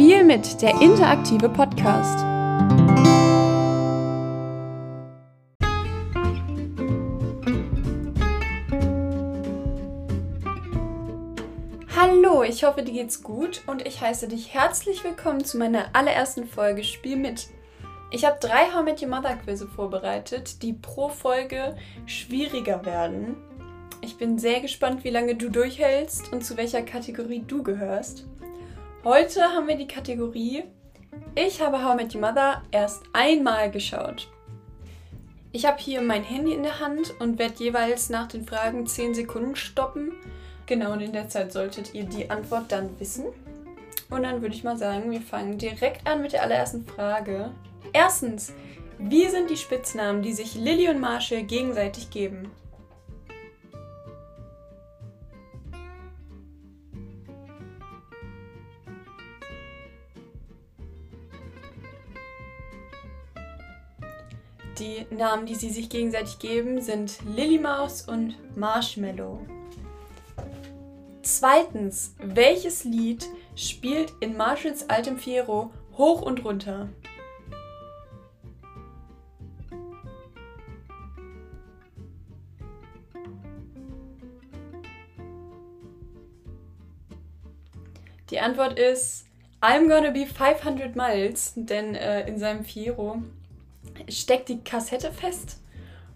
Spiel mit, der interaktive Podcast. Hallo, ich hoffe, dir geht's gut und ich heiße dich herzlich willkommen zu meiner allerersten Folge Spiel mit. Ich habe drei How Met Your Mother Quizze vorbereitet, die pro Folge schwieriger werden. Ich bin sehr gespannt, wie lange du durchhältst und zu welcher Kategorie du gehörst. Heute haben wir die Kategorie Ich habe How Met Your Mother erst einmal geschaut. Ich habe hier mein Handy in der Hand und werde jeweils nach den Fragen 10 Sekunden stoppen. Genau, und in der Zeit solltet ihr die Antwort dann wissen. Und dann würde ich mal sagen, wir fangen direkt an mit der allerersten Frage. Erstens, wie sind die Spitznamen, die sich Lilly und Marshall gegenseitig geben? Die Namen, die sie sich gegenseitig geben, sind Lily Maus und Marshmallow. Zweitens, welches Lied spielt in Marshalls altem Fiero hoch und runter? Die Antwort ist I'm gonna be 500 miles, denn äh, in seinem Fiero steckt die Kassette fest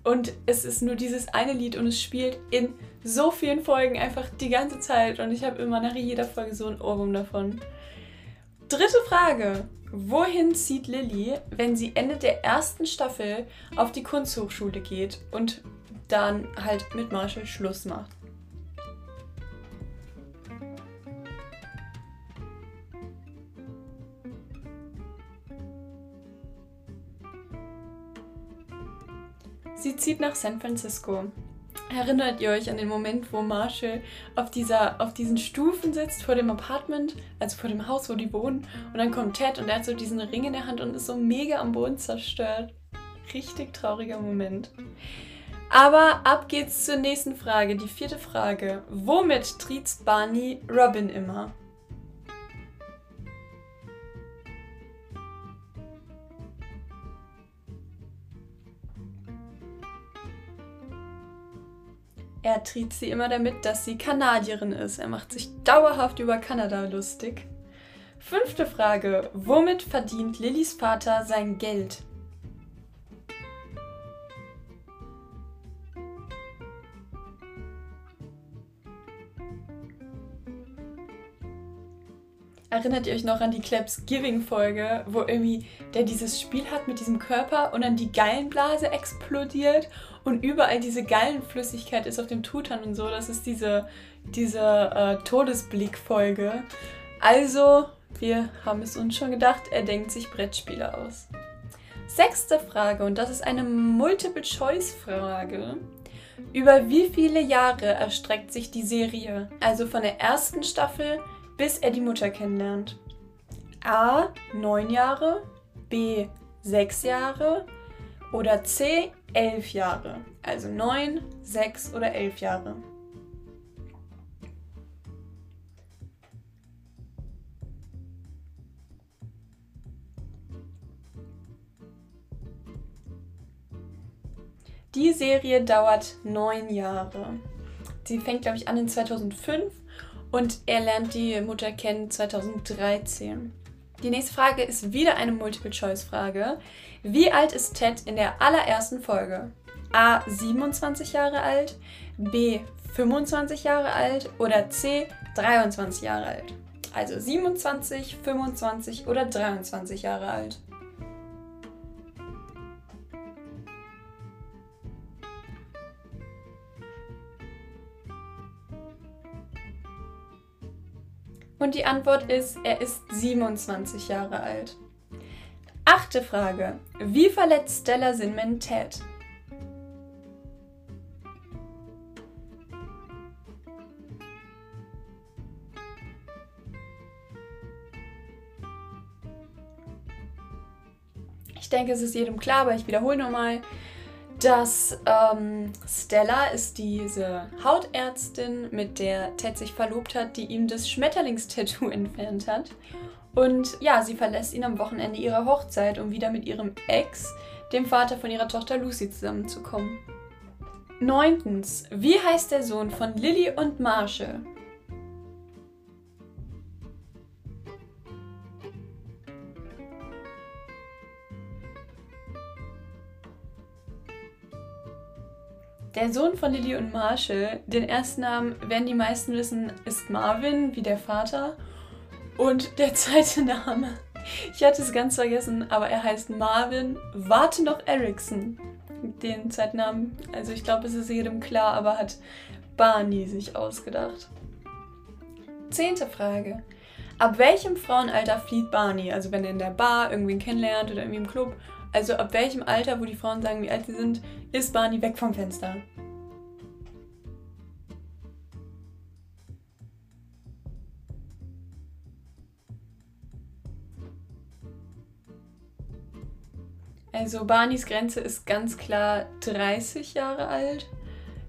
und es ist nur dieses eine Lied und es spielt in so vielen Folgen einfach die ganze Zeit und ich habe immer nach jeder Folge so ein Ohrwurm davon. Dritte Frage. Wohin zieht Lilly, wenn sie Ende der ersten Staffel auf die Kunsthochschule geht und dann halt mit Marshall Schluss macht? Sie zieht nach San Francisco. Erinnert ihr euch an den Moment, wo Marshall auf, dieser, auf diesen Stufen sitzt vor dem Apartment, also vor dem Haus, wo die wohnen, und dann kommt Ted und er hat so diesen Ring in der Hand und ist so mega am Boden zerstört. Richtig trauriger Moment. Aber ab geht's zur nächsten Frage, die vierte Frage. Womit triezt Barney Robin immer? Er tritt sie immer damit, dass sie Kanadierin ist. Er macht sich dauerhaft über Kanada lustig. Fünfte Frage. Womit verdient Lillys Vater sein Geld? Erinnert ihr euch noch an die Klebs Giving Folge, wo irgendwie der dieses Spiel hat mit diesem Körper und dann die Gallenblase explodiert und überall diese Gallenflüssigkeit ist auf dem Tutan und so. Das ist diese, diese äh, Todesblick-Folge. Also, wir haben es uns schon gedacht, er denkt sich Brettspiele aus. Sechste Frage, und das ist eine Multiple-Choice-Frage. Über wie viele Jahre erstreckt sich die Serie? Also von der ersten Staffel bis er die Mutter kennenlernt. A. 9 Jahre, B. 6 Jahre oder C. 11 Jahre. Also 9, 6 oder 11 Jahre. Die Serie dauert neun Jahre. Sie fängt, glaube ich, an in 2005 und er lernt die Mutter kennen 2013. Die nächste Frage ist wieder eine Multiple-Choice-Frage. Wie alt ist Ted in der allerersten Folge? A. 27 Jahre alt, B. 25 Jahre alt oder C. 23 Jahre alt? Also 27, 25 oder 23 Jahre alt. Und die Antwort ist, er ist 27 Jahre alt. Achte Frage. Wie verletzt Stella Sinman Ted? Ich denke, es ist jedem klar, aber ich wiederhole nochmal dass ähm, Stella ist diese Hautärztin, mit der Ted sich verlobt hat, die ihm das Schmetterlingstattoo entfernt hat. Und ja, sie verlässt ihn am Wochenende ihrer Hochzeit, um wieder mit ihrem Ex, dem Vater von ihrer Tochter Lucy, zusammenzukommen. Neuntens. Wie heißt der Sohn von Lily und Marshall? Der Sohn von Lily und Marshall, den ersten Namen werden die meisten wissen, ist Marvin, wie der Vater. Und der zweite Name, ich hatte es ganz vergessen, aber er heißt Marvin Warte noch Erickson. Den Zeitnamen, also ich glaube, es ist jedem klar, aber hat Barney sich ausgedacht. Zehnte Frage. Ab welchem Frauenalter flieht Barney? Also wenn er in der Bar irgendwen kennenlernt oder irgendwie im Club. Also ab welchem Alter, wo die Frauen sagen, wie alt sie sind, ist Barney weg vom Fenster? Also Barneys Grenze ist ganz klar 30 Jahre alt.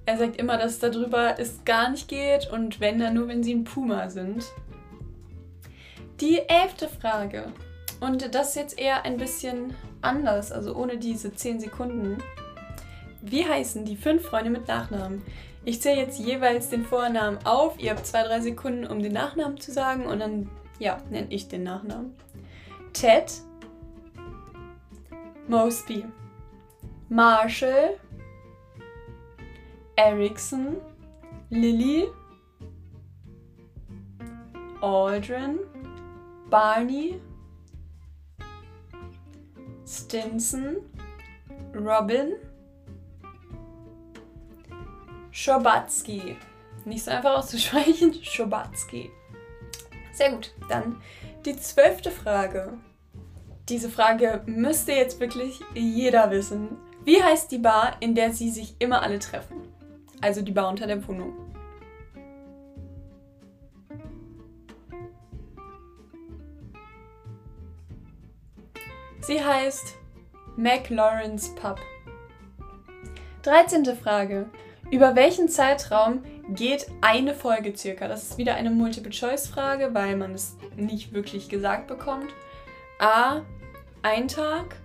Er sagt immer, dass darüber es gar nicht geht und wenn dann nur, wenn sie ein Puma sind. Die elfte Frage. Und das jetzt eher ein bisschen anders, also ohne diese 10 Sekunden. Wie heißen die fünf Freunde mit Nachnamen? Ich zähle jetzt jeweils den Vornamen auf. Ihr habt zwei, drei Sekunden, um den Nachnamen zu sagen und dann, ja, nenne ich den Nachnamen. Ted, Mosby, Marshall, Erickson, Lily, Aldrin, Barney, Stinson, Robin, Schobatsky. Nicht so einfach auszusprechen, Schobatsky. Sehr gut, dann die zwölfte Frage. Diese Frage müsste jetzt wirklich jeder wissen. Wie heißt die Bar, in der sie sich immer alle treffen? Also die Bar unter der Wohnung. Sie heißt McLaurin's Pub. 13. Frage. Über welchen Zeitraum geht eine Folge circa? Das ist wieder eine Multiple-Choice-Frage, weil man es nicht wirklich gesagt bekommt. A ein Tag,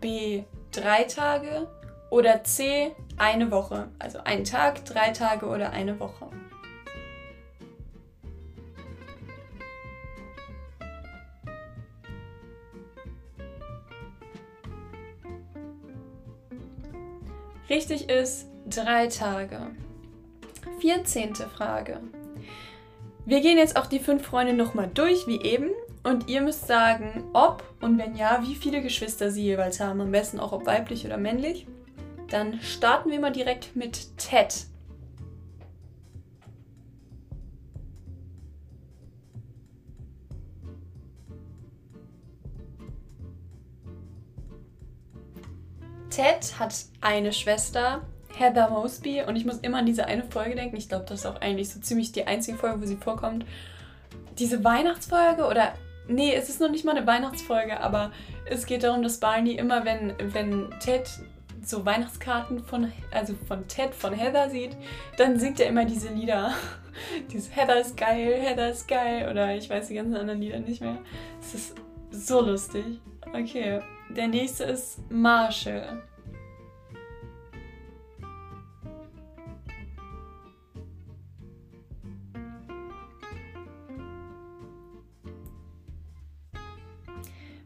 B drei Tage oder C eine Woche. Also ein Tag, drei Tage oder eine Woche. Richtig ist drei Tage. 14. Frage. Wir gehen jetzt auch die fünf Freunde nochmal durch, wie eben. Und ihr müsst sagen, ob und wenn ja, wie viele Geschwister sie jeweils haben. Am besten auch ob weiblich oder männlich. Dann starten wir mal direkt mit Ted. Ted hat eine Schwester, Heather Mosby, und ich muss immer an diese eine Folge denken. Ich glaube, das ist auch eigentlich so ziemlich die einzige Folge, wo sie vorkommt. Diese Weihnachtsfolge oder Nee, es ist noch nicht mal eine Weihnachtsfolge, aber es geht darum, dass Barney immer, wenn, wenn Ted so Weihnachtskarten von, also von Ted, von Heather sieht, dann singt er immer diese Lieder. Dieses Heather ist geil, Heather ist geil oder ich weiß die ganzen anderen Lieder nicht mehr. Es ist so lustig. Okay, der nächste ist Marshall.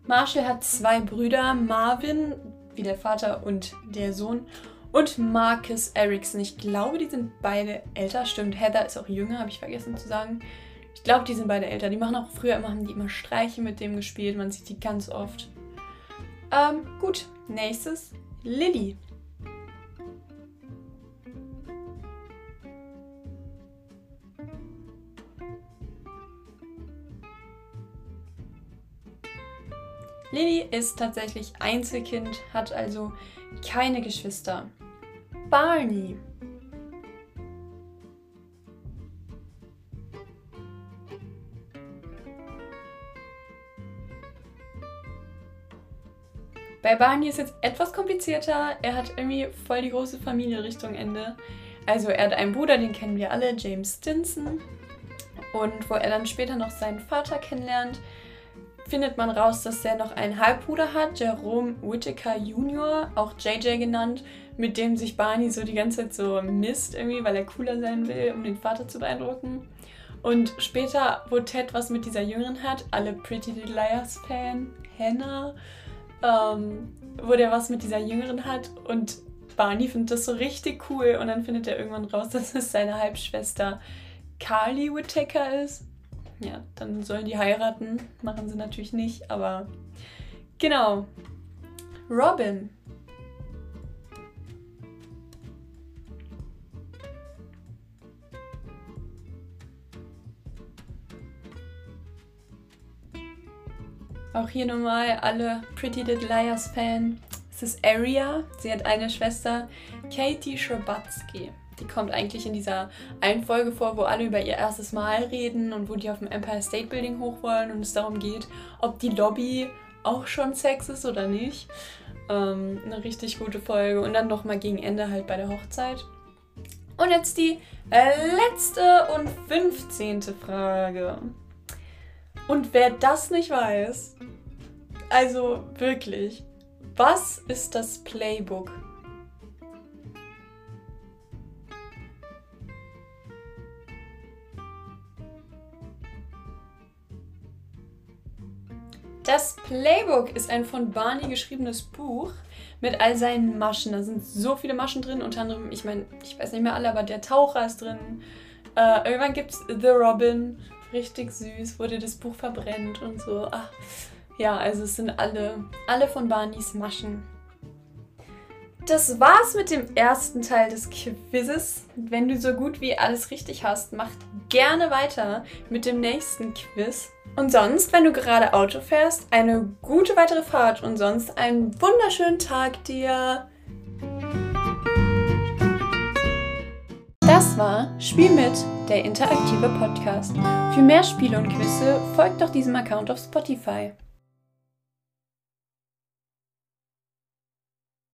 Marshall hat zwei Brüder, Marvin, wie der Vater und der Sohn, und Marcus Erickson. Ich glaube, die sind beide älter. Stimmt, Heather ist auch jünger, habe ich vergessen zu sagen. Ich glaube, die sind beide älter. Die machen auch früher immer, haben die immer Streiche mit dem gespielt. Man sieht die ganz oft. Ähm, gut. Nächstes. Lilly. Lily ist tatsächlich Einzelkind, hat also keine Geschwister. Barney. Bei Barney ist es etwas komplizierter. Er hat irgendwie voll die große Familie Richtung Ende. Also er hat einen Bruder, den kennen wir alle, James Stinson. Und wo er dann später noch seinen Vater kennenlernt, findet man raus, dass er noch einen Halbbruder hat, Jerome Whittaker Jr., auch JJ genannt, mit dem sich Barney so die ganze Zeit so misst irgendwie, weil er cooler sein will, um den Vater zu beeindrucken. Und später, wo Ted was mit dieser Jüngeren hat, alle Pretty Little Liars Fan, Hannah, ähm, wo der was mit dieser Jüngeren hat und Barney findet das so richtig cool und dann findet er irgendwann raus, dass es seine Halbschwester Carly Whittaker ist. Ja, dann sollen die heiraten. Machen sie natürlich nicht, aber genau. Robin. Auch hier nochmal alle Pretty Little Liars Fan. Es ist Aria. Sie hat eine Schwester, Katie Scherbatsky. Die kommt eigentlich in dieser einen Folge vor, wo alle über ihr erstes Mal reden und wo die auf dem Empire State Building hoch wollen und es darum geht, ob die Lobby auch schon Sex ist oder nicht. Ähm, eine richtig gute Folge. Und dann nochmal gegen Ende halt bei der Hochzeit. Und jetzt die letzte und 15. Frage. Und wer das nicht weiß, also wirklich, was ist das Playbook? Das Playbook ist ein von Barney geschriebenes Buch mit all seinen Maschen. Da sind so viele Maschen drin, unter anderem, ich meine, ich weiß nicht mehr alle, aber der Taucher ist drin. Äh, irgendwann gibt es The Robin, richtig süß, wurde das Buch verbrennt und so. Ach, ja, also es sind alle, alle von Barneys Maschen. Das war's mit dem ersten Teil des Quizzes. Wenn du so gut wie alles richtig hast, mach gerne weiter mit dem nächsten Quiz. Und sonst, wenn du gerade Auto fährst, eine gute weitere Fahrt und sonst einen wunderschönen Tag dir. Das war Spiel mit, der interaktive Podcast. Für mehr Spiele und Quizze folgt doch diesem Account auf Spotify.